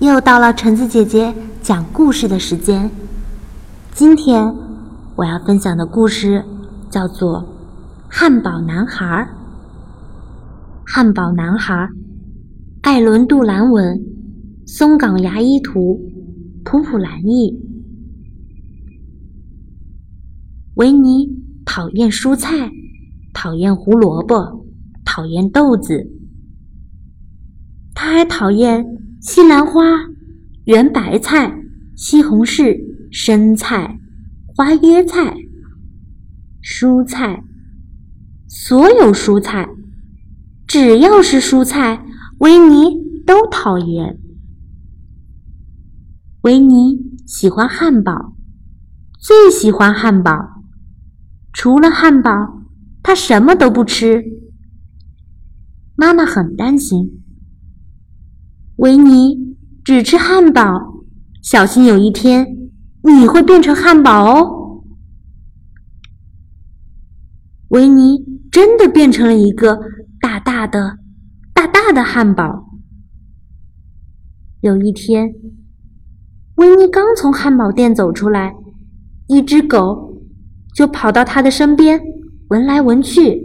又到了橙子姐姐讲故事的时间。今天我要分享的故事叫做《汉堡男孩》。汉堡男孩，艾伦·杜兰文，松冈牙医图，普普兰译。维尼讨厌蔬菜，讨厌胡萝卜，讨厌豆子，他还讨厌。西兰花、圆白菜、西红柿、生菜、花椰菜、蔬菜，所有蔬菜，只要是蔬菜，维尼都讨厌。维尼喜欢汉堡，最喜欢汉堡，除了汉堡，他什么都不吃。妈妈很担心。维尼只吃汉堡，小心有一天你会变成汉堡哦。维尼真的变成了一个大大的、大大的汉堡。有一天，维尼刚从汉堡店走出来，一只狗就跑到他的身边，闻来闻去，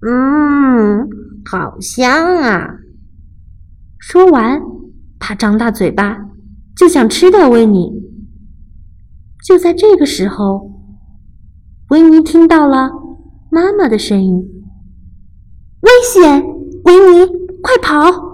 嗯，好香啊！说完，他张大嘴巴，就想吃掉维尼。就在这个时候，维尼听到了妈妈的声音：“危险！维尼，快跑！”